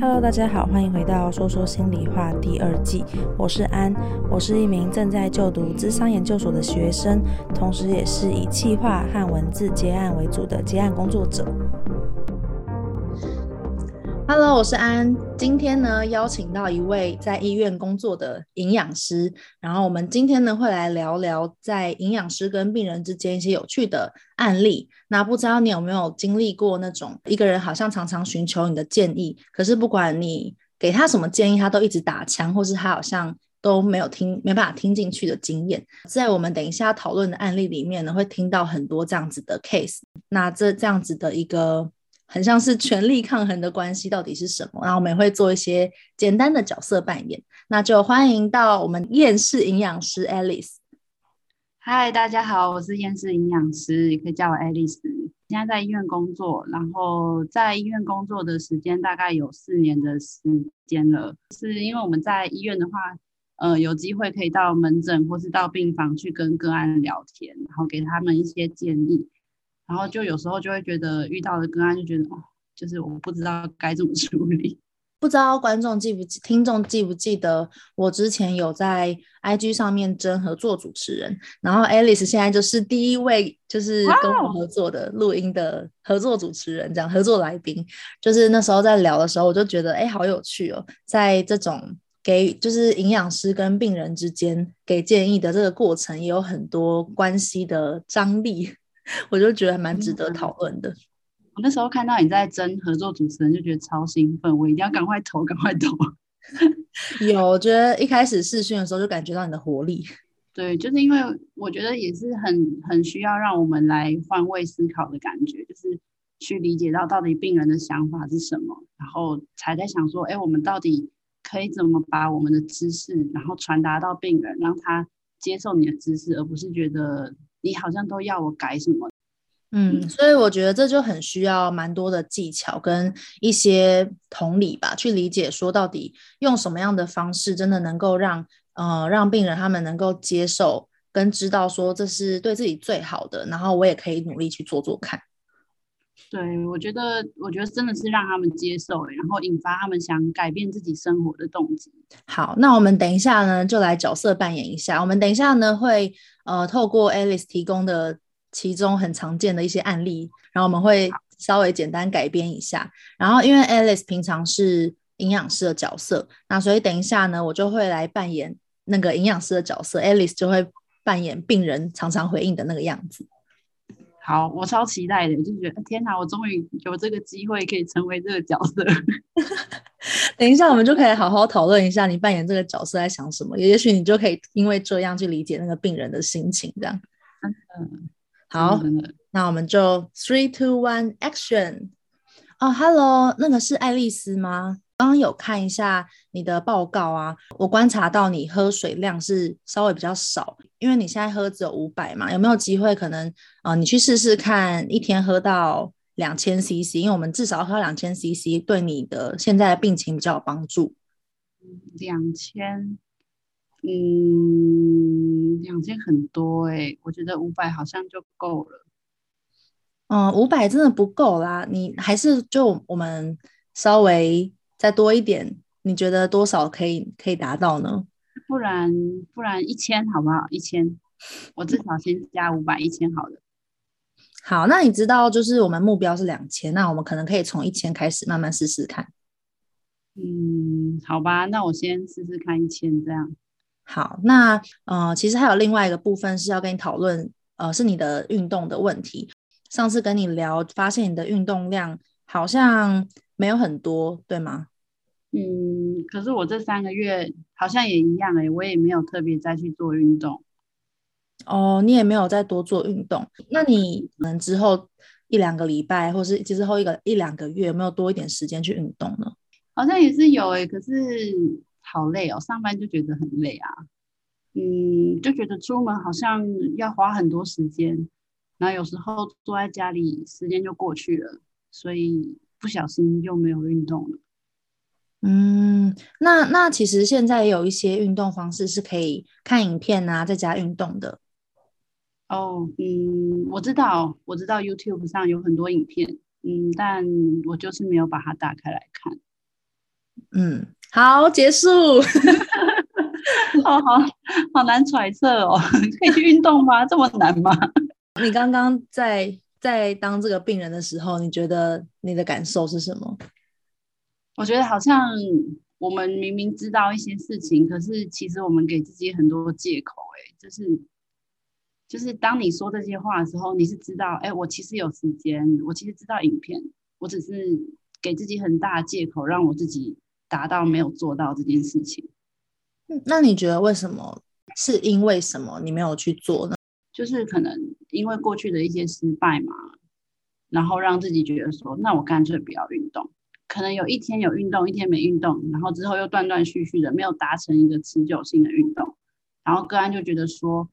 Hello，大家好，欢迎回到《说说心里话》第二季。我是安，我是一名正在就读咨商研究所的学生，同时也是以企划和文字接案为主的接案工作者。Hello，我是安。今天呢，邀请到一位在医院工作的营养师，然后我们今天呢会来聊聊在营养师跟病人之间一些有趣的案例。那不知道你有没有经历过那种一个人好像常常寻求你的建议，可是不管你给他什么建议，他都一直打枪，或是他好像都没有听，没办法听进去的经验。在我们等一下讨论的案例里面呢，会听到很多这样子的 case。那这这样子的一个。很像是权力抗衡的关系到底是什么？然后我们也会做一些简单的角色扮演。那就欢迎到我们厌世营养师 Alice。嗨，大家好，我是厌世营养师，也可以叫我 Alice。现在在医院工作，然后在医院工作的时间大概有四年的时间了。是因为我们在医院的话，呃，有机会可以到门诊或是到病房去跟个案聊天，然后给他们一些建议。然后就有时候就会觉得遇到的个案就觉得哦，就是我不知道该怎么处理。不知道观众记不记，听众记不记得我之前有在 IG 上面征合作主持人，然后 Alice 现在就是第一位就是跟我合作的录音的合作主持人，这样合作来宾。就是那时候在聊的时候，我就觉得哎，好有趣哦，在这种给就是营养师跟病人之间给建议的这个过程，也有很多关系的张力。我就觉得还蛮值得讨论的。我那时候看到你在争合作主持人，就觉得超兴奋，我一定要赶快投，赶快投。有，我觉得一开始试训的时候就感觉到你的活力。对，就是因为我觉得也是很很需要让我们来换位思考的感觉，就是去理解到到底病人的想法是什么，然后才在想说，哎，我们到底可以怎么把我们的知识，然后传达到病人，让他接受你的知识，而不是觉得。你好像都要我改什么？嗯，所以我觉得这就很需要蛮多的技巧跟一些同理吧，去理解说到底用什么样的方式，真的能够让呃让病人他们能够接受跟知道说这是对自己最好的，然后我也可以努力去做做看。对，我觉得我觉得真的是让他们接受，然后引发他们想改变自己生活的动机。好，那我们等一下呢，就来角色扮演一下。我们等一下呢会。呃，透过 Alice 提供的其中很常见的一些案例，然后我们会稍微简单改编一下。然后，因为 Alice 平常是营养师的角色，那所以等一下呢，我就会来扮演那个营养师的角色，Alice 就会扮演病人常常回应的那个样子。好，我超期待的，就觉得天哪，我终于有这个机会可以成为这个角色。等一下，我们就可以好好讨论一下你扮演这个角色在想什么。也许你就可以因为这样去理解那个病人的心情，这样。嗯，好，那我们就 three two one action。哦，Hello，那个是爱丽丝吗？刚刚有看一下你的报告啊，我观察到你喝水量是稍微比较少，因为你现在喝只有五百嘛，有没有机会可能呃，你去试试看一天喝到两千 CC，因为我们至少喝两千 CC 对你的现在的病情比较有帮助。两千，嗯，两千很多哎、欸，我觉得五百好像就够了。嗯，五百真的不够啦，你还是就我们稍微。再多一点，你觉得多少可以可以达到呢？不然不然一千好不好？一千，我至少先加五百，一千好了。好，那你知道就是我们目标是两千，那我们可能可以从一千开始慢慢试试看。嗯，好吧，那我先试试看一千这样。好，那呃，其实还有另外一个部分是要跟你讨论，呃，是你的运动的问题。上次跟你聊，发现你的运动量好像没有很多，对吗？嗯，可是我这三个月好像也一样哎、欸，我也没有特别再去做运动。哦，你也没有再多做运动，那你可能之后一两个礼拜，或是之后一个一两个月，有没有多一点时间去运动呢？好像也是有哎、欸，可是好累哦，上班就觉得很累啊。嗯，就觉得出门好像要花很多时间，然后有时候坐在家里时间就过去了，所以不小心就没有运动了。嗯，那那其实现在有一些运动方式是可以看影片啊，在家运动的。哦，嗯，我知道，我知道 YouTube 上有很多影片，嗯，但我就是没有把它打开来看。嗯，好，结束。哦，好好难揣测哦，可以去运动吗？这么难吗？你刚刚在在当这个病人的时候，你觉得你的感受是什么？我觉得好像我们明明知道一些事情，可是其实我们给自己很多借口。哎，就是就是当你说这些话的时候，你是知道，哎，我其实有时间，我其实知道影片，我只是给自己很大的借口，让我自己达到没有做到这件事情。那你觉得为什么？是因为什么你没有去做呢？就是可能因为过去的一些失败嘛，然后让自己觉得说，那我干脆不要运动。可能有一天有运动，一天没运动，然后之后又断断续续的没有达成一个持久性的运动，然后个案就觉得说，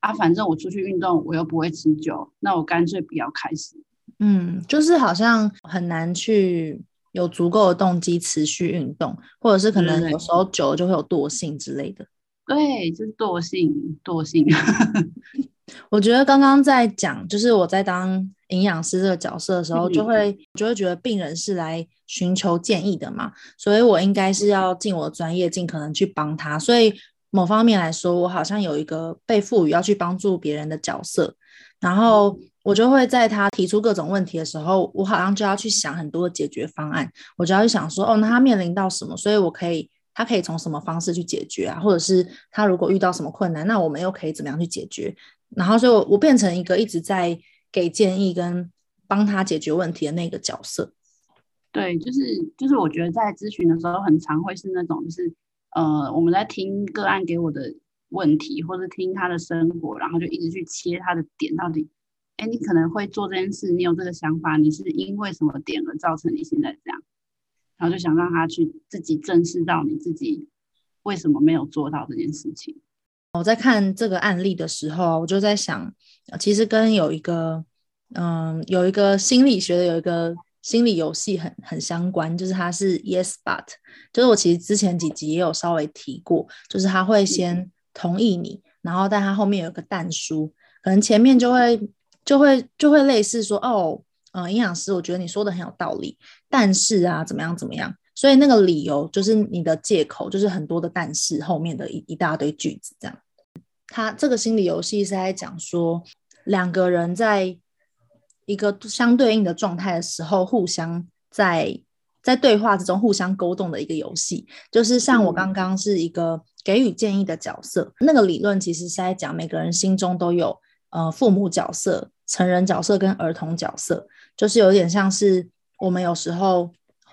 啊，反正我出去运动我又不会持久，那我干脆不要开始。嗯，就是好像很难去。有足够的动机持续运动，或者是可能有时候久了就会有惰性之类的。对，就是惰性，惰性。我觉得刚刚在讲，就是我在当营养师这个角色的时候，就会就会觉得病人是来寻求建议的嘛，所以我应该是要尽我的专业，尽可能去帮他。所以某方面来说，我好像有一个被赋予要去帮助别人的角色，然后。我就会在他提出各种问题的时候，我好像就要去想很多的解决方案。我就要去想说，哦，那他面临到什么？所以我可以，他可以从什么方式去解决啊？或者是他如果遇到什么困难，那我们又可以怎么样去解决？然后，所以我变成一个一直在给建议跟帮他解决问题的那个角色。对，就是就是，我觉得在咨询的时候，很常会是那种，就是呃，我们在听个案给我的问题，或者听他的生活，然后就一直去切他的点，到底。哎，你可能会做这件事，你有这个想法，你是因为什么点而造成你现在这样？然后就想让他去自己正视到你自己为什么没有做到这件事情。我在看这个案例的时候，我就在想，其实跟有一个，嗯，有一个心理学的有一个心理游戏很很相关，就是它是 Yes But，就是我其实之前几集也有稍微提过，就是他会先同意你，然后但他后面有个但书，可能前面就会。就会就会类似说哦，呃，营养师，我觉得你说的很有道理，但是啊，怎么样怎么样？所以那个理由就是你的借口，就是很多的但是后面的一一大堆句子这样。他这个心理游戏是在讲说，两个人在一个相对应的状态的时候，互相在在对话之中互相勾动的一个游戏。就是像我刚刚是一个给予建议的角色，嗯、那个理论其实是在讲每个人心中都有。呃，父母角色、成人角色跟儿童角色，就是有点像是我们有时候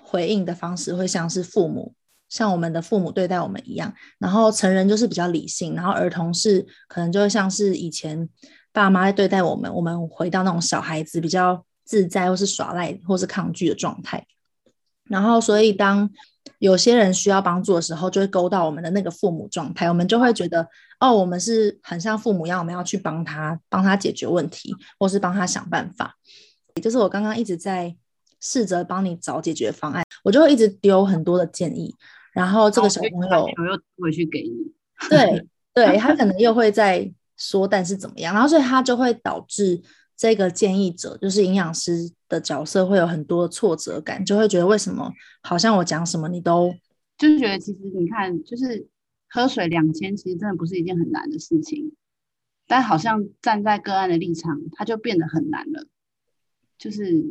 回应的方式会像是父母，像我们的父母对待我们一样。然后成人就是比较理性，然后儿童是可能就会像是以前爸妈在对待我们，我们回到那种小孩子比较自在或是耍赖或是抗拒的状态。然后，所以当有些人需要帮助的时候，就会勾到我们的那个父母状态，我们就会觉得，哦，我们是很像父母一样，我们要去帮他，帮他解决问题，或是帮他想办法。也就是我刚刚一直在试着帮你找解决方案，我就会一直丢很多的建议，然后这个小朋友我又回去给你，对 对，他可能又会再说，但是怎么样，然后所以他就会导致。这个建议者就是营养师的角色，会有很多挫折感，就会觉得为什么好像我讲什么你都就是觉得其实你看，就是喝水两千，其实真的不是一件很难的事情，但好像站在个案的立场，他就变得很难了。就是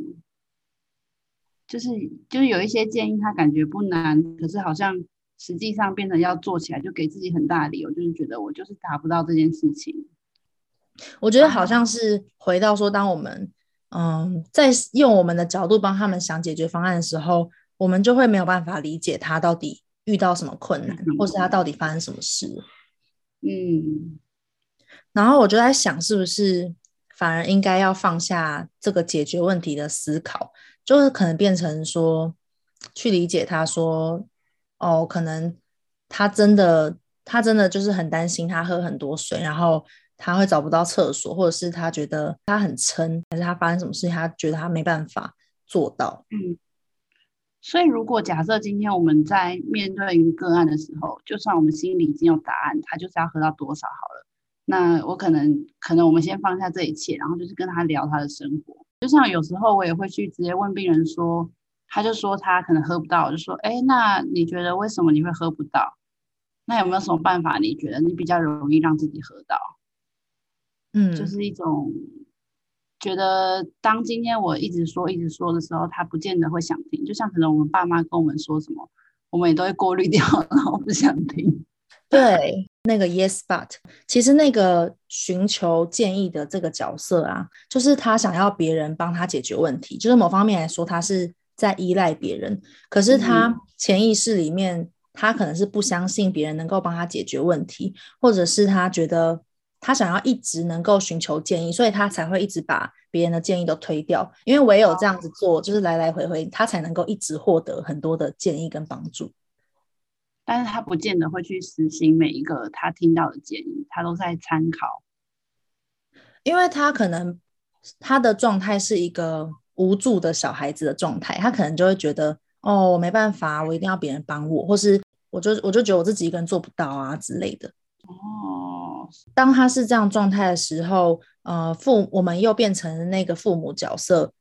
就是就是有一些建议，他感觉不难，可是好像实际上变成要做起来，就给自己很大的理由，就是觉得我就是达不到这件事情。我觉得好像是回到说，当我们嗯在用我们的角度帮他们想解决方案的时候，我们就会没有办法理解他到底遇到什么困难，或是他到底发生什么事。嗯，然后我就在想，是不是反而应该要放下这个解决问题的思考，就是可能变成说去理解他说，哦，可能他真的他真的就是很担心他喝很多水，然后。他会找不到厕所，或者是他觉得他很撑，还是他发生什么事情，他觉得他没办法做到。嗯，所以如果假设今天我们在面对一个个案的时候，就算我们心里已经有答案，他就是要喝到多少好了。那我可能可能我们先放下这一切，然后就是跟他聊他的生活。就像有时候我也会去直接问病人说：“他就说他可能喝不到，我就说，哎，那你觉得为什么你会喝不到？那有没有什么办法？你觉得你比较容易让自己喝到？嗯，就是一种觉得，当今天我一直说一直说的时候，他不见得会想听。就像可能我们爸妈跟我们说什么，我们也都会过滤掉，然后不想听。对，那个 Yes but，其实那个寻求建议的这个角色啊，就是他想要别人帮他解决问题，就是某方面来说，他是在依赖别人。可是他潜意识里面，嗯、他可能是不相信别人能够帮他解决问题，或者是他觉得他想要一直能够寻求建议，所以他才会一直把别人的建议都推掉。因为唯有这样子做，就是来来回回，他才能够一直获得很多的建议跟帮助。但是他不见得会去实行每一个他听到的建议，他都在参考，因为他可能他的状态是一个无助的小孩子的状态，他可能就会觉得哦，我没办法，我一定要别人帮我，或是我就我就觉得我自己一个人做不到啊之类的。哦，当他是这样状态的时候，呃，父我们又变成那个父母角色，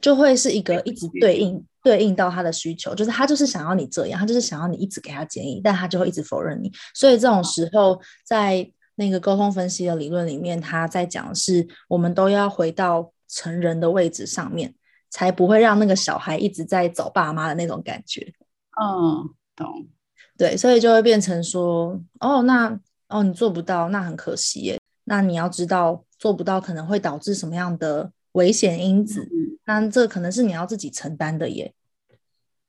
就会是一个一直对应。对应到他的需求，就是他就是想要你这样，他就是想要你一直给他建议，但他就会一直否认你。所以这种时候，在那个沟通分析的理论里面，他在讲的是，我们都要回到成人的位置上面，才不会让那个小孩一直在找爸妈的那种感觉。嗯，懂。对，所以就会变成说，哦，那哦你做不到，那很可惜耶。那你要知道，做不到可能会导致什么样的危险因子，嗯，那这可能是你要自己承担的耶。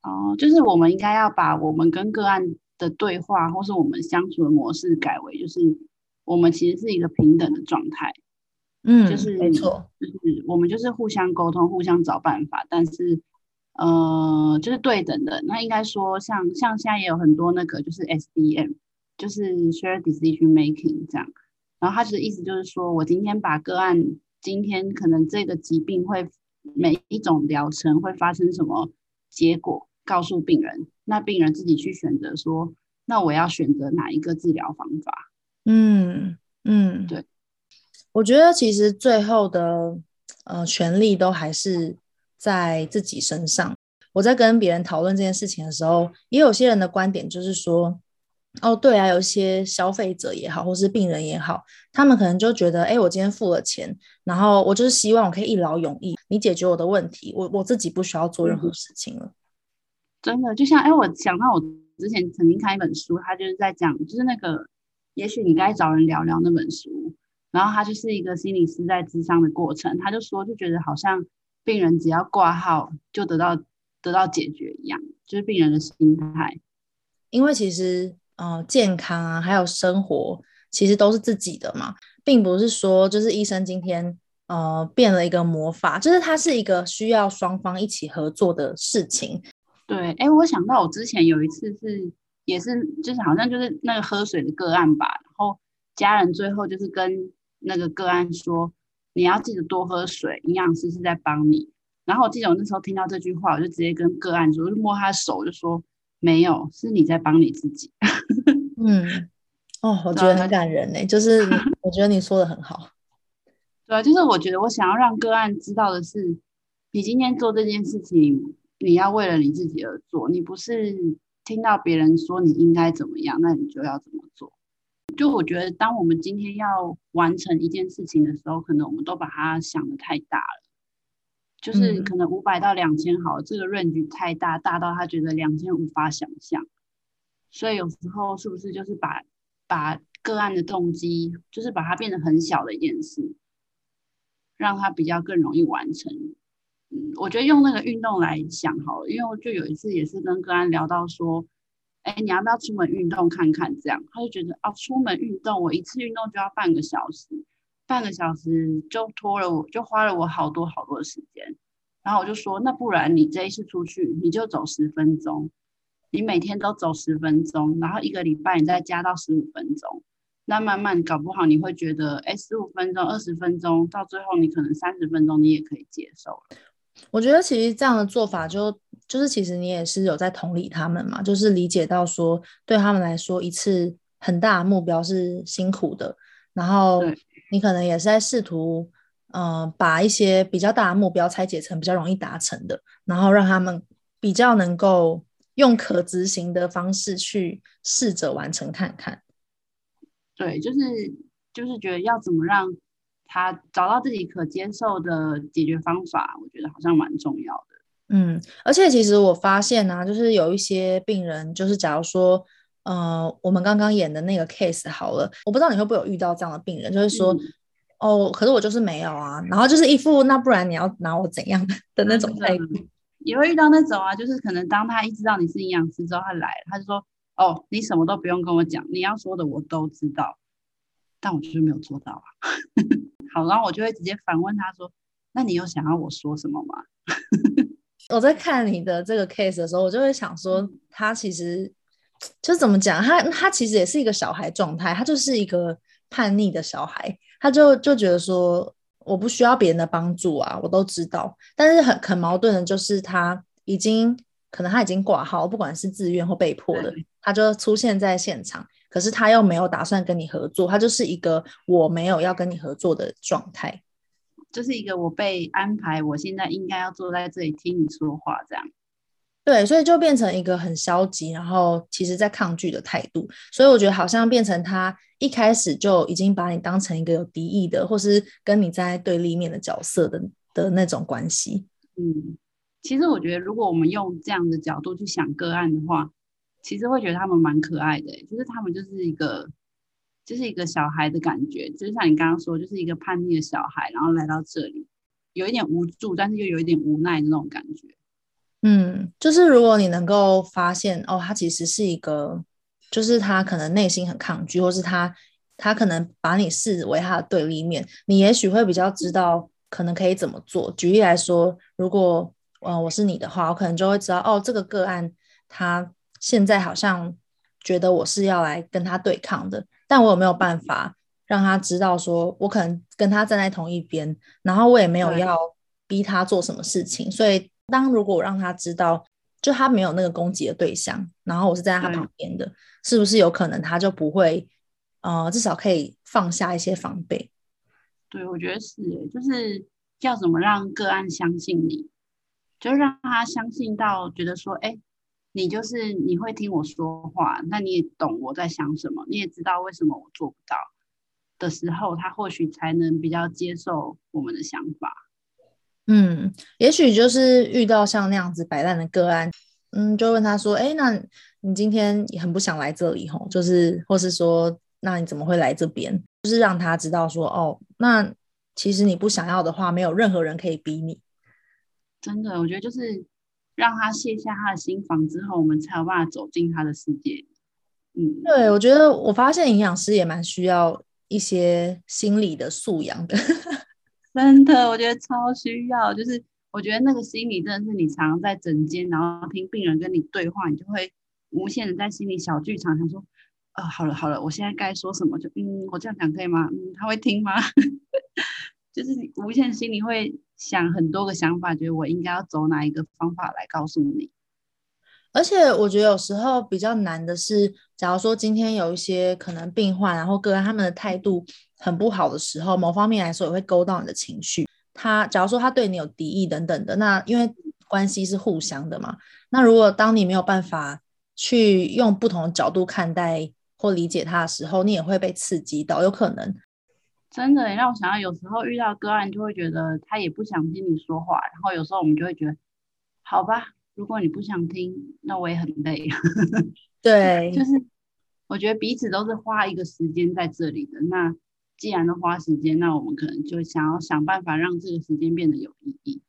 哦，就是我们应该要把我们跟个案的对话，或是我们相处的模式改为，就是我们其实是一个平等的状态。嗯，就是没错，就是我们就是互相沟通，互相找办法，但是呃，就是对等的。那应该说像，像像现在也有很多那个就是 SDM，就是 Shared Decision Making 这样。然后他的意思就是说，我今天把个案，今天可能这个疾病会每一种疗程会发生什么结果。告诉病人，那病人自己去选择说，那我要选择哪一个治疗方法？嗯嗯，对，我觉得其实最后的呃权利都还是在自己身上。我在跟别人讨论这件事情的时候，也有些人的观点就是说，哦，对啊，有一些消费者也好，或是病人也好，他们可能就觉得，哎，我今天付了钱，然后我就是希望我可以一劳永逸，你解决我的问题，我我自己不需要做任何事情了。嗯真的就像哎，我想到我之前曾经看一本书，他就是在讲，就是那个也许你该找人聊聊那本书，然后他就是一个心理师在咨商的过程，他就说就觉得好像病人只要挂号就得到得到解决一样，就是病人的心态，因为其实呃健康啊还有生活其实都是自己的嘛，并不是说就是医生今天呃变了一个魔法，就是它是一个需要双方一起合作的事情。对，哎，我想到我之前有一次是，也是，就是好像就是那个喝水的个案吧，然后家人最后就是跟那个个案说，你要记得多喝水，营养师是在帮你。然后我记得我那时候听到这句话，我就直接跟个案说，我就摸他的手，就说没有，是你在帮你自己。嗯，哦，我觉得很感人呢，就是我觉得你说的很好。对啊，就是我觉得我想要让个案知道的是，你今天做这件事情。你要为了你自己而做，你不是听到别人说你应该怎么样，那你就要怎么做。就我觉得，当我们今天要完成一件事情的时候，可能我们都把它想的太大了，就是可能五百到两千好，这个 range 太大，大到他觉得两千无法想象。所以有时候是不是就是把把个案的动机，就是把它变得很小的一件事，让它比较更容易完成。嗯，我觉得用那个运动来想好了，因为我就有一次也是跟个案聊到说，哎，你要不要出门运动看看？这样他就觉得啊，出门运动，我一次运动就要半个小时，半个小时就拖了我，就花了我好多好多的时间。然后我就说，那不然你这一次出去，你就走十分钟，你每天都走十分钟，然后一个礼拜你再加到十五分钟，那慢慢搞不好你会觉得，哎，十五分钟、二十分钟，到最后你可能三十分钟你也可以接受了。我觉得其实这样的做法就就是其实你也是有在同理他们嘛，就是理解到说对他们来说一次很大的目标是辛苦的，然后你可能也是在试图嗯、呃、把一些比较大的目标拆解成比较容易达成的，然后让他们比较能够用可执行的方式去试着完成看看。对，就是就是觉得要怎么让他找到自己可接受的解决方法，我觉得好像蛮重要的。嗯，而且其实我发现呢、啊，就是有一些病人，就是假如说，呃，我们刚刚演的那个 case 好了，我不知道你会不会有遇到这样的病人，就是说，嗯、哦，可是我就是没有啊，然后就是一副那不然你要拿我怎样的那种态度，也会遇到那种啊，就是可能当他一知道你是营养师之后，他来，他就说，哦，你什么都不用跟我讲，你要说的我都知道，但我就是没有做到啊。好，然后我就会直接反问他说，那你有想要我说什么吗？我在看你的这个 case 的时候，我就会想说，他其实就怎么讲，他他其实也是一个小孩状态，他就是一个叛逆的小孩，他就就觉得说，我不需要别人的帮助啊，我都知道。但是很很矛盾的就是，他已经可能他已经挂号，不管是自愿或被迫的，他就出现在现场，可是他又没有打算跟你合作，他就是一个我没有要跟你合作的状态。就是一个我被安排，我现在应该要坐在这里听你说话，这样。对，所以就变成一个很消极，然后其实在抗拒的态度。所以我觉得好像变成他一开始就已经把你当成一个有敌意的，或是跟你在对立面的角色的的那种关系。嗯，其实我觉得如果我们用这样的角度去想个案的话，其实会觉得他们蛮可爱的，就是他们就是一个。就是一个小孩的感觉，就是像你刚刚说，就是一个叛逆的小孩，然后来到这里，有一点无助，但是又有一点无奈的那种感觉。嗯，就是如果你能够发现，哦，他其实是一个，就是他可能内心很抗拒，或是他他可能把你视为他的对立面，你也许会比较知道可能可以怎么做。举例来说，如果呃我是你的话，我可能就会知道，哦，这个个案他现在好像觉得我是要来跟他对抗的。但我有没有办法让他知道，说我可能跟他站在同一边，然后我也没有要逼他做什么事情。所以，当如果我让他知道，就他没有那个攻击的对象，然后我是站在他旁边的，是不是有可能他就不会，呃，至少可以放下一些防备？对，我觉得是，就是要怎么让个案相信你，就让他相信到觉得说，哎。你就是你会听我说话，那你也懂我在想什么，你也知道为什么我做不到的时候，他或许才能比较接受我们的想法。嗯，也许就是遇到像那样子摆烂的个案，嗯，就问他说：“哎，那你今天也很不想来这里吼？就是，或是说，那你怎么会来这边？就是让他知道说，哦，那其实你不想要的话，没有任何人可以逼你。真的，我觉得就是。”让他卸下他的心防之后，我们才有办法走进他的世界。嗯，对，我觉得我发现营养师也蛮需要一些心理的素养的。真的，我觉得超需要。就是我觉得那个心理真的是你常常在诊间，然后听病人跟你对话，你就会无限的在心里小剧场，想说：啊、哦，好了好了，我现在该说什么？就嗯，我这样讲可以吗？嗯，他会听吗？就是无限心里会想很多个想法，觉得我应该要走哪一个方法来告诉你。而且我觉得有时候比较难的是，假如说今天有一些可能病患，然后个人他们的态度很不好的时候，某方面来说也会勾到你的情绪。他假如说他对你有敌意等等的，那因为关系是互相的嘛。那如果当你没有办法去用不同的角度看待或理解他的时候，你也会被刺激到，有可能。真的让我想到，有时候遇到个案，就会觉得他也不想听你说话。然后有时候我们就会觉得，好吧，如果你不想听，那我也很累。对，就是我觉得彼此都是花一个时间在这里的。那既然都花时间，那我们可能就想要想办法让这个时间变得有意义。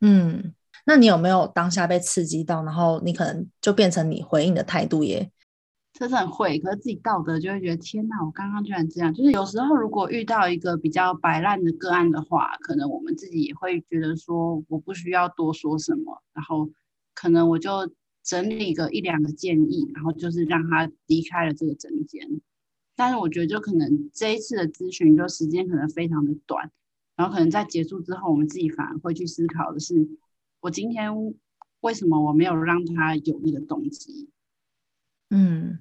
嗯，那你有没有当下被刺激到，然后你可能就变成你回应的态度也？真的很会，可是自己道德就会觉得天哪，我刚刚居然这样。就是有时候如果遇到一个比较摆烂的个案的话，可能我们自己也会觉得说我不需要多说什么，然后可能我就整理个一两个建议，然后就是让他离开了这个诊间。但是我觉得就可能这一次的咨询就时间可能非常的短，然后可能在结束之后，我们自己反而会去思考的是，我今天为什么我没有让他有那个动机？嗯。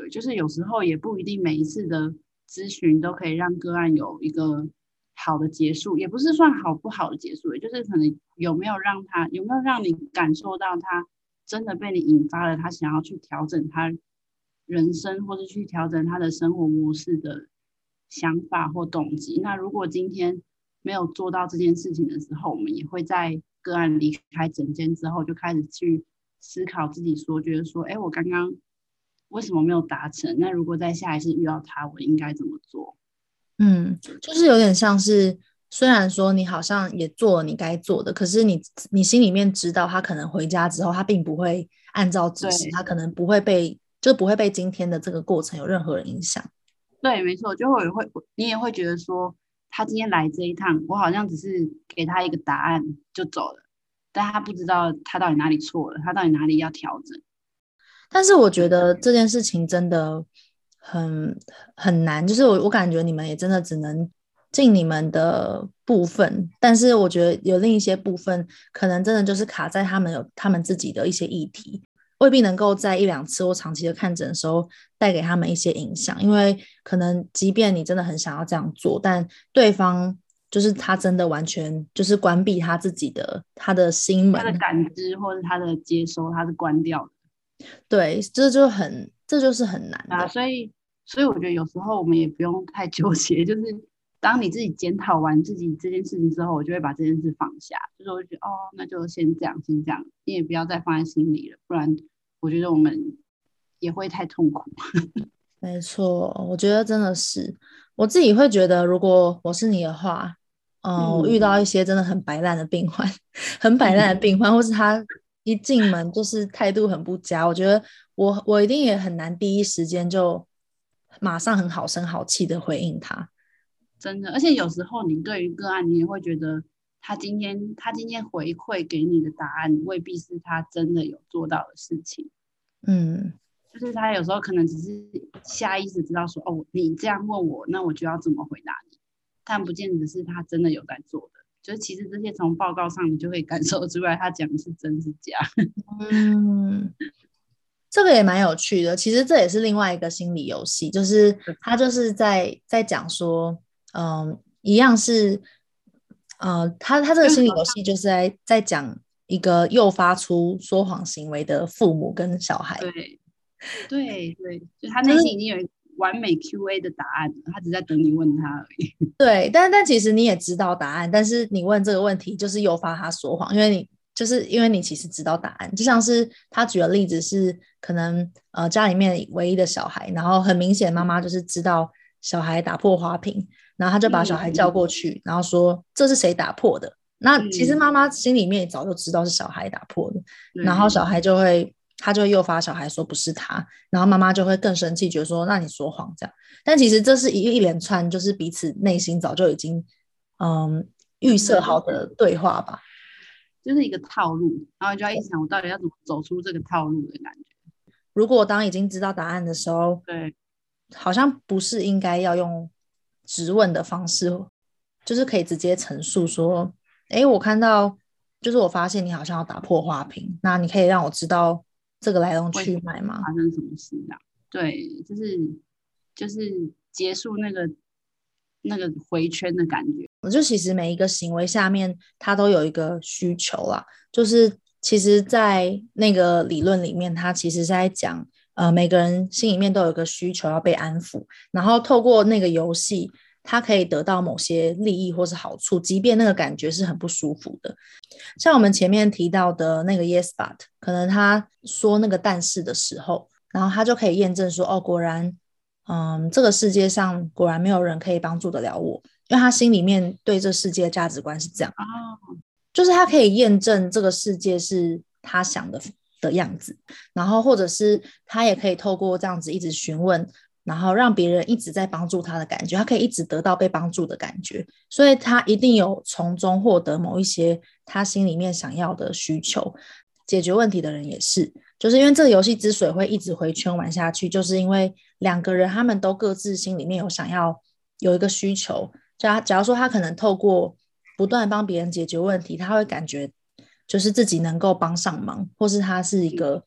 对，就是有时候也不一定每一次的咨询都可以让个案有一个好的结束，也不是算好不好的结束，也就是可能有没有让他有没有让你感受到他真的被你引发了他想要去调整他人生或者去调整他的生活模式的想法或动机。那如果今天没有做到这件事情的时候，我们也会在个案离开诊间之后就开始去思考自己说，觉得说，哎，我刚刚为什么没有达成？那如果在下一次遇到他，我应该怎么做？嗯，就是有点像是，虽然说你好像也做了你该做的，可是你你心里面知道，他可能回家之后，他并不会按照指示，他可能不会被，就不会被今天的这个过程有任何的影响。对，没错，就会会你也会觉得说，他今天来这一趟，我好像只是给他一个答案就走了，但他不知道他到底哪里错了，他到底哪里要调整。但是我觉得这件事情真的。很很难，就是我我感觉你们也真的只能尽你们的部分，但是我觉得有另一些部分可能真的就是卡在他们有他们自己的一些议题，未必能够在一两次或长期的看诊的时候带给他们一些影响，因为可能即便你真的很想要这样做，但对方就是他真的完全就是关闭他自己的他的心门，他的感知或者他的接收，他是关掉的。对，这就很，这就是很难啊。所以，所以我觉得有时候我们也不用太纠结。就是当你自己检讨完自己这件事情之后，我就会把这件事放下。就是我觉得，哦，那就先这样，先这样，你也不要再放在心里了，不然我觉得我们也会太痛苦。没错，我觉得真的是，我自己会觉得，如果我是你的话，呃、嗯，我遇到一些真的很摆烂的病患，很摆烂的病患，嗯、或是他。一进门就是态度很不佳，我觉得我我一定也很难第一时间就马上很好声好气的回应他，真的。而且有时候你对于个案，你也会觉得他今天他今天回馈给你的答案未必是他真的有做到的事情，嗯，就是他有时候可能只是下意识知道说哦，你这样问我，那我就要怎么回答你，但不见得是他真的有在做的。就是其实这些从报告上你就可以感受出来，他讲的是真是假。嗯，这个也蛮有趣的。其实这也是另外一个心理游戏，就是他就是在在讲说，嗯，一样是，呃，他他这个心理游戏就是在在讲一个诱发出说谎行为的父母跟小孩。对对对，就他内心已经有一个。完美 QA 的答案，他只在等你问他而已。对，但但其实你也知道答案，但是你问这个问题就是诱发他说谎，因为你就是因为你其实知道答案。就像是他举的例子是，可能呃家里面唯一的小孩，然后很明显妈妈就是知道小孩打破花瓶，然后他就把小孩叫过去，嗯、然后说这是谁打破的？那其实妈妈心里面也早就知道是小孩打破的，嗯、然后小孩就会。他就会诱发小孩说不是他，然后妈妈就会更生气，觉得说那你说谎这样。但其实这是一一连串，就是彼此内心早就已经嗯预设好的对话吧，就是一个套路，然后就要一想我到底要怎么走出这个套路的感觉。如果当已经知道答案的时候，对，好像不是应该要用质问的方式，就是可以直接陈述说，哎，我看到，就是我发现你好像要打破花瓶，那你可以让我知道。这个来龙去脉吗？发生什么事啊？对，就是就是结束那个那个回圈的感觉。我就其实每一个行为下面，它都有一个需求啦。就是其实，在那个理论里面，它其实是在讲，呃，每个人心里面都有一个需求要被安抚，然后透过那个游戏。他可以得到某些利益或是好处，即便那个感觉是很不舒服的。像我们前面提到的那个 Yes But，可能他说那个但是的时候，然后他就可以验证说，哦，果然，嗯，这个世界上果然没有人可以帮助得了我，因为他心里面对这世界的价值观是这样，就是他可以验证这个世界是他想的的样子，然后或者是他也可以透过这样子一直询问。然后让别人一直在帮助他的感觉，他可以一直得到被帮助的感觉，所以他一定有从中获得某一些他心里面想要的需求。解决问题的人也是，就是因为这个游戏之所以会一直回圈玩下去，就是因为两个人他们都各自心里面有想要有一个需求。假假如说他可能透过不断帮别人解决问题，他会感觉就是自己能够帮上忙，或是他是一个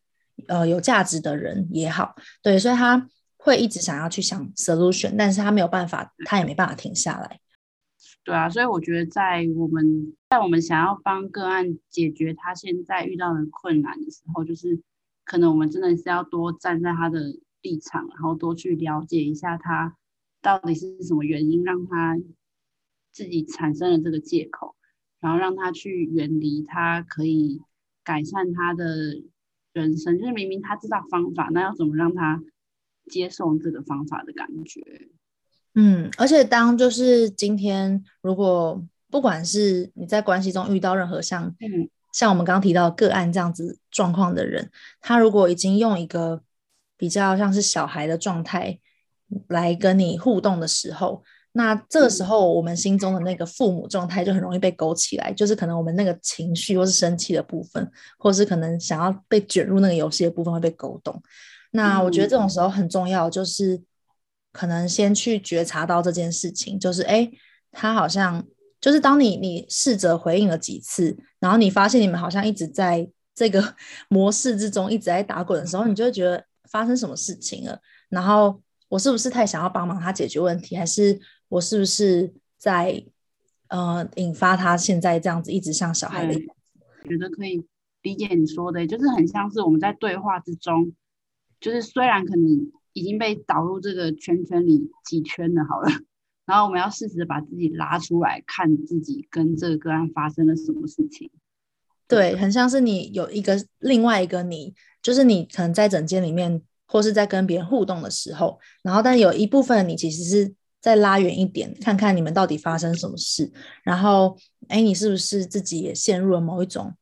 呃有价值的人也好，对，所以他。会一直想要去想 solution，但是他没有办法，他也没办法停下来。对啊，所以我觉得在我们在我们想要帮个案解决他现在遇到的困难的时候，就是可能我们真的是要多站在他的立场，然后多去了解一下他到底是什么原因让他自己产生了这个借口，然后让他去远离他可以改善他的人生。就是明明他知道方法，那要怎么让他接受这个方法的感觉？嗯，而且当就是今天，如果不管是你在关系中遇到任何像、嗯、像我们刚刚提到个案这样子状况的人，他如果已经用一个比较像是小孩的状态来跟你互动的时候，那这个时候我们心中的那个父母状态就很容易被勾起来，就是可能我们那个情绪或是生气的部分，或是可能想要被卷入那个游戏的部分会被勾动。那我觉得这种时候很重要，就是。可能先去觉察到这件事情，就是哎，他好像就是当你你试着回应了几次，然后你发现你们好像一直在这个 模式之中一直在打滚的时候，你就会觉得发生什么事情了。然后我是不是太想要帮忙他解决问题，还是我是不是在呃引发他现在这样子一直像小孩的样子？我觉得可以理解你说的，就是很像是我们在对话之中，就是虽然可能。已经被导入这个圈圈里几圈了，好了，然后我们要适时的把自己拉出来，看自己跟这个个案发生了什么事情。对，很像是你有一个另外一个你，就是你可能在整间里面，或是在跟别人互动的时候，然后但有一部分你其实是在拉远一点，看看你们到底发生什么事，然后哎，你是不是自己也陷入了某一种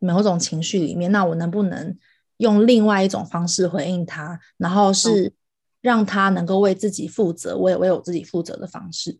某种情绪里面？那我能不能？用另外一种方式回应他，然后是让他能够为自己负责，我也为我自己负责的方式。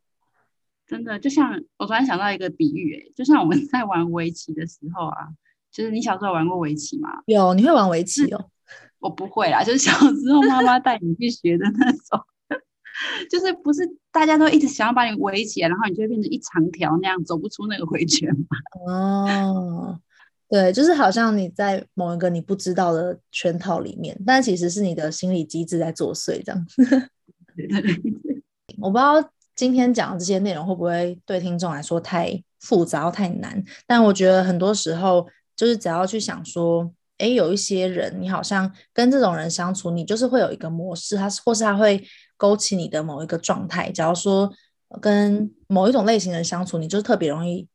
真的，就像我突然想到一个比喻，欸，就像我们在玩围棋的时候啊，就是你小时候有玩过围棋吗？有，你会玩围棋哦？我不会啦，就是小时候妈妈带你去学的那种，就是不是大家都一直想要把你围起来，然后你就会变成一长条那样走不出那个回圈吗？哦。对，就是好像你在某一个你不知道的圈套里面，但其实是你的心理机制在作祟，这样。我不知道今天讲的这些内容会不会对听众来说太复杂太难，但我觉得很多时候就是只要去想说，哎，有一些人，你好像跟这种人相处，你就是会有一个模式，他或是他会勾起你的某一个状态。假如说跟某一种类型的人相处，你就特别容易。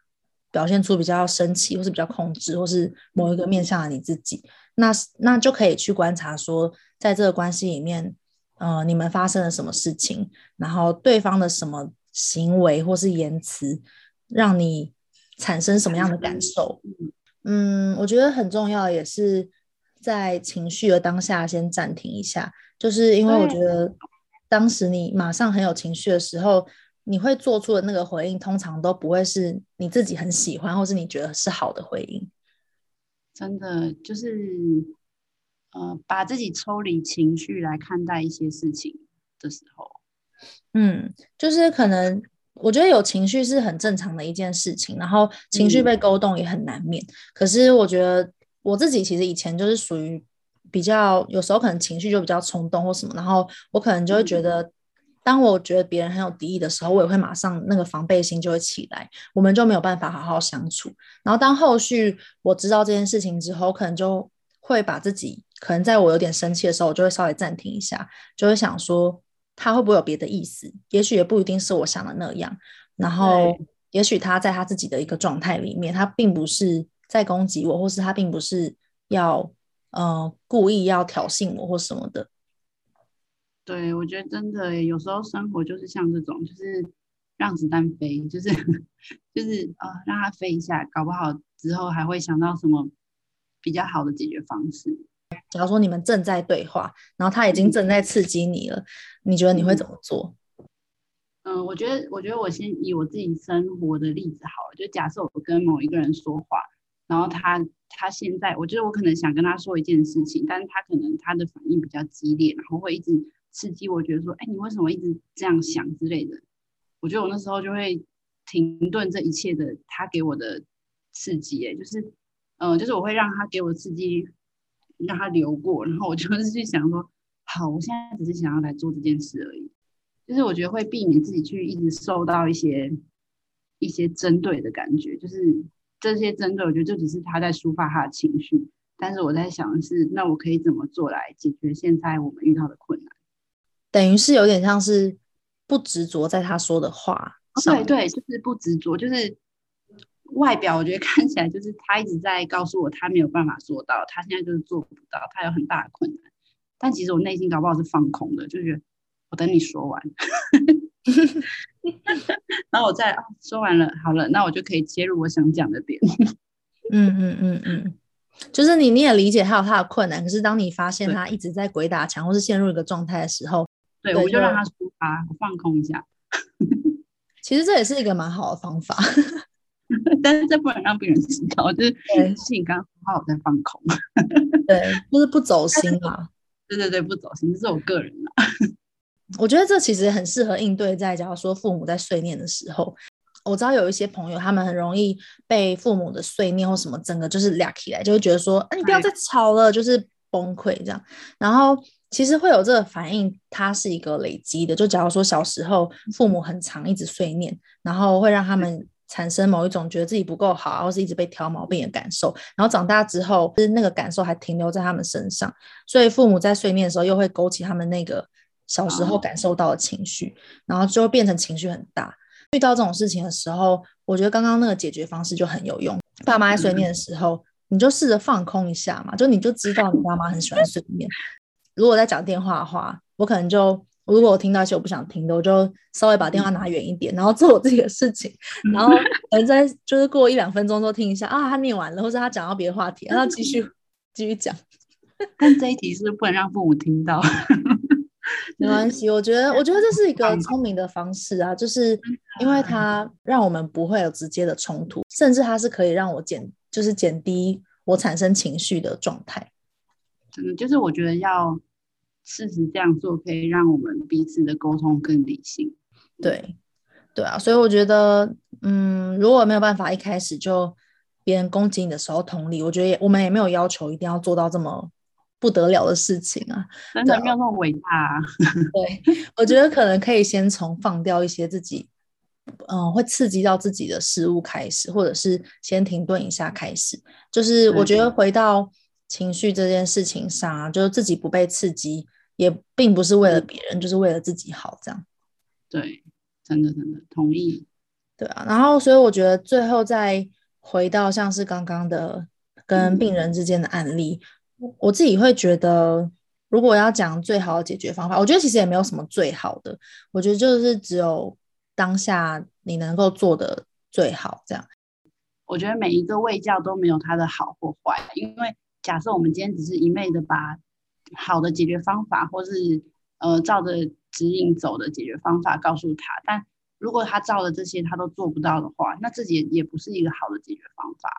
表现出比较生气，或是比较控制，或是某一个面向的你自己，那那就可以去观察说，在这个关系里面，呃，你们发生了什么事情，然后对方的什么行为或是言辞，让你产生什么样的感受？嗯，我觉得很重要，也是在情绪的当下先暂停一下，就是因为我觉得当时你马上很有情绪的时候。你会做出的那个回应，通常都不会是你自己很喜欢，或是你觉得是好的回应。真的就是，呃，把自己抽离情绪来看待一些事情的时候，嗯，就是可能我觉得有情绪是很正常的一件事情，然后情绪被勾动也很难免。嗯。可是我觉得我自己其实以前就是属于比较，有时候可能情绪就比较冲动或什么，然后我可能就会觉得。嗯当我觉得别人很有敌意的时候，我也会马上那个防备心就会起来，我们就没有办法好好相处。然后当后续我知道这件事情之后，可能就会把自己可能在我有点生气的时候，我就会稍微暂停一下，就会想说他会不会有别的意思？也许也不一定是我想的那样。然后也许他在他自己的一个状态里面，他并不是在攻击我，或是他并不是要呃故意要挑衅我或什么的。对，我觉得真的有时候生活就是像这种，就是让子弹飞，就是 就是啊、呃，让它飞一下，搞不好之后还会想到什么比较好的解决方式。假如说你们正在对话，然后他已经正在刺激你了，嗯、你觉得你会怎么做？嗯，我觉得，我觉得我先以我自己生活的例子好了，就假设我跟某一个人说话，然后他他现在，我觉得我可能想跟他说一件事情，但是他可能他的反应比较激烈，然后会一直。刺激我觉得说，哎，你为什么一直这样想之类的？我觉得我那时候就会停顿这一切的他给我的刺激，哎，就是，嗯、就是我会让他给我刺激，让他流过，然后我就是去想说，好，我现在只是想要来做这件事而已。就是我觉得会避免自己去一直受到一些一些针对的感觉，就是这些针对，我觉得就只是他在抒发他的情绪。但是我在想的是，那我可以怎么做来解决现在我们遇到的困难？等于是有点像是不执着在他说的话。哦、对对，就是不执着，就是外表我觉得看起来就是他一直在告诉我他没有办法做到，他现在就是做不到，他有很大的困难。但其实我内心搞不好是放空的，就觉得我等你说完，然后我再、哦、说完了，好了，那我就可以切入我想讲的点。嗯嗯嗯嗯，就是你你也理解他有他的困难，可是当你发现他一直在鬼打墙或是陷入一个状态的时候，对，我就让他抒发，我放空一下。其实这也是一个蛮好的方法，但是这不能让别人知道，就是事情刚好我在放空，对，就是不走心嘛。对对对，不走心，这是我个人啊。我觉得这其实很适合应对在假如说父母在碎念的时候。我知道有一些朋友，他们很容易被父母的碎念或什么整个就是俩起来，就会觉得说，啊，你不要再吵了，就是崩溃这样。然后其实会有这个反应，它是一个累积的。就假如说小时候父母很常一直碎念，然后会让他们产生某一种觉得自己不够好，或是一直被挑毛病的感受。然后长大之后，就是那个感受还停留在他们身上，所以父母在碎念的时候，又会勾起他们那个小时候感受到的情绪，然后就会变成情绪很大。遇到这种事情的时候，我觉得刚刚那个解决方式就很有用。爸妈在碎念的时候，嗯、你就试着放空一下嘛，就你就知道你爸妈很喜欢碎念。如果在讲电话的话，我可能就如果我听到一些我不想听的，我就稍微把电话拿远一点，然后做我自己的事情，然后等在就是过一两分钟之后听一下啊，他念完了，或者他讲到别的话题，然后继续继续讲。但这一题是不是不能让父母听到？没关系，我觉得，我觉得这是一个聪明的方式啊，就是因为它让我们不会有直接的冲突，甚至它是可以让我减，就是减低我产生情绪的状态。嗯，就是我觉得要试试这样做，可以让我们彼此的沟通更理性。对，对啊，所以我觉得，嗯，如果没有办法一开始就别人攻击你的时候同理，我觉得也我们也没有要求一定要做到这么。不得了的事情啊，真的没有那么伟大啊。对，我觉得可能可以先从放掉一些自己，嗯、呃，会刺激到自己的事物开始，或者是先停顿一下开始。就是我觉得回到情绪这件事情上啊，就是自己不被刺激，也并不是为了别人，嗯、就是为了自己好，这样。对，真的真的同意。对啊，然后所以我觉得最后再回到像是刚刚的跟病人之间的案例。嗯我自己会觉得，如果要讲最好的解决方法，我觉得其实也没有什么最好的。我觉得就是只有当下你能够做的最好这样。我觉得每一个卫教都没有它的好或坏，因为假设我们今天只是一昧的把好的解决方法，或是呃照着指引走的解决方法告诉他，但如果他照的这些他都做不到的话，那自己也，也不是一个好的解决方法。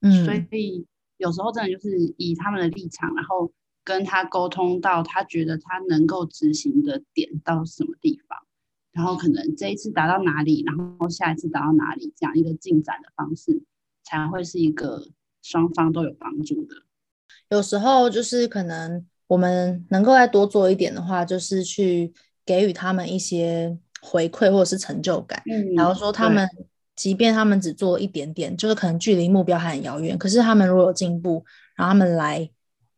嗯，所以。有时候真的就是以他们的立场，然后跟他沟通到他觉得他能够执行的点到什么地方，然后可能这一次达到哪里，然后下一次达到哪里，这样一个进展的方式，才会是一个双方都有帮助的。有时候就是可能我们能够再多做一点的话，就是去给予他们一些回馈或者是成就感，嗯，然后说他们。即便他们只做一点点，就是可能距离目标还很遥远，可是他们如果有进步，然后他们来，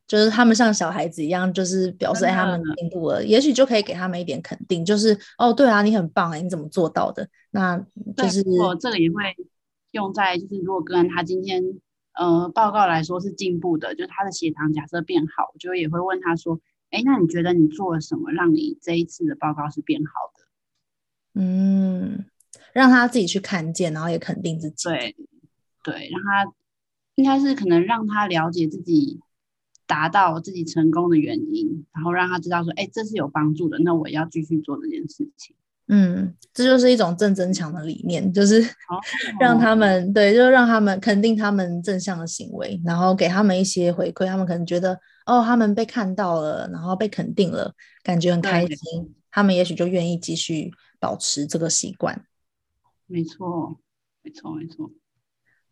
就是他们像小孩子一样，就是表示他们进步了，也许就可以给他们一点肯定，就是哦，对啊，你很棒哎，你怎么做到的？那就是我这个也会用在，就是如果跟他今天呃报告来说是进步的，就是他的血糖假设变好，我就也会问他说，哎，那你觉得你做了什么，让你这一次的报告是变好的？嗯。让他自己去看见，然后也肯定自己。对，对，让他应该是可能让他了解自己达到自己成功的原因，然后让他知道说，哎，这是有帮助的，那我要继续做这件事情。嗯，这就是一种正增强的理念，就是 让他们、哦、对，就是让他们肯定他们正向的行为，然后给他们一些回馈，他们可能觉得哦，他们被看到了，然后被肯定了，感觉很开心，他们也许就愿意继续保持这个习惯。没错，没错，没错，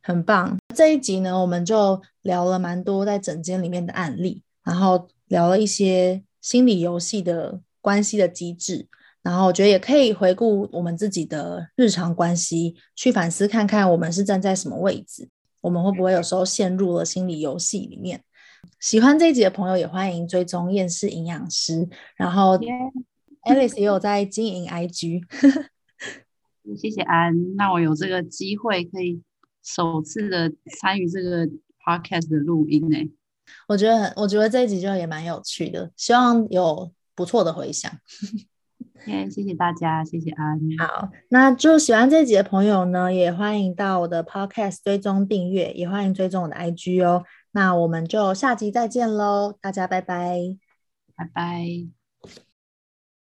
很棒。这一集呢，我们就聊了蛮多在整间里面的案例，然后聊了一些心理游戏的关系的机制，然后我觉得也可以回顾我们自己的日常关系，去反思看看我们是站在什么位置，我们会不会有时候陷入了心理游戏里面。喜欢这一集的朋友也欢迎追踪厌世营养师，然后 Alice 也有在经营 IG。谢谢安，那我有这个机会可以首次的参与这个 podcast 的录音呢。我觉得，我觉得这一集就也蛮有趣的，希望有不错的回响。谢谢大家，谢谢安。好，那就喜欢这集的朋友呢，也欢迎到我的 podcast 追踪订阅，也欢迎追踪我的 IG 哦。那我们就下集再见喽，大家拜拜，拜拜。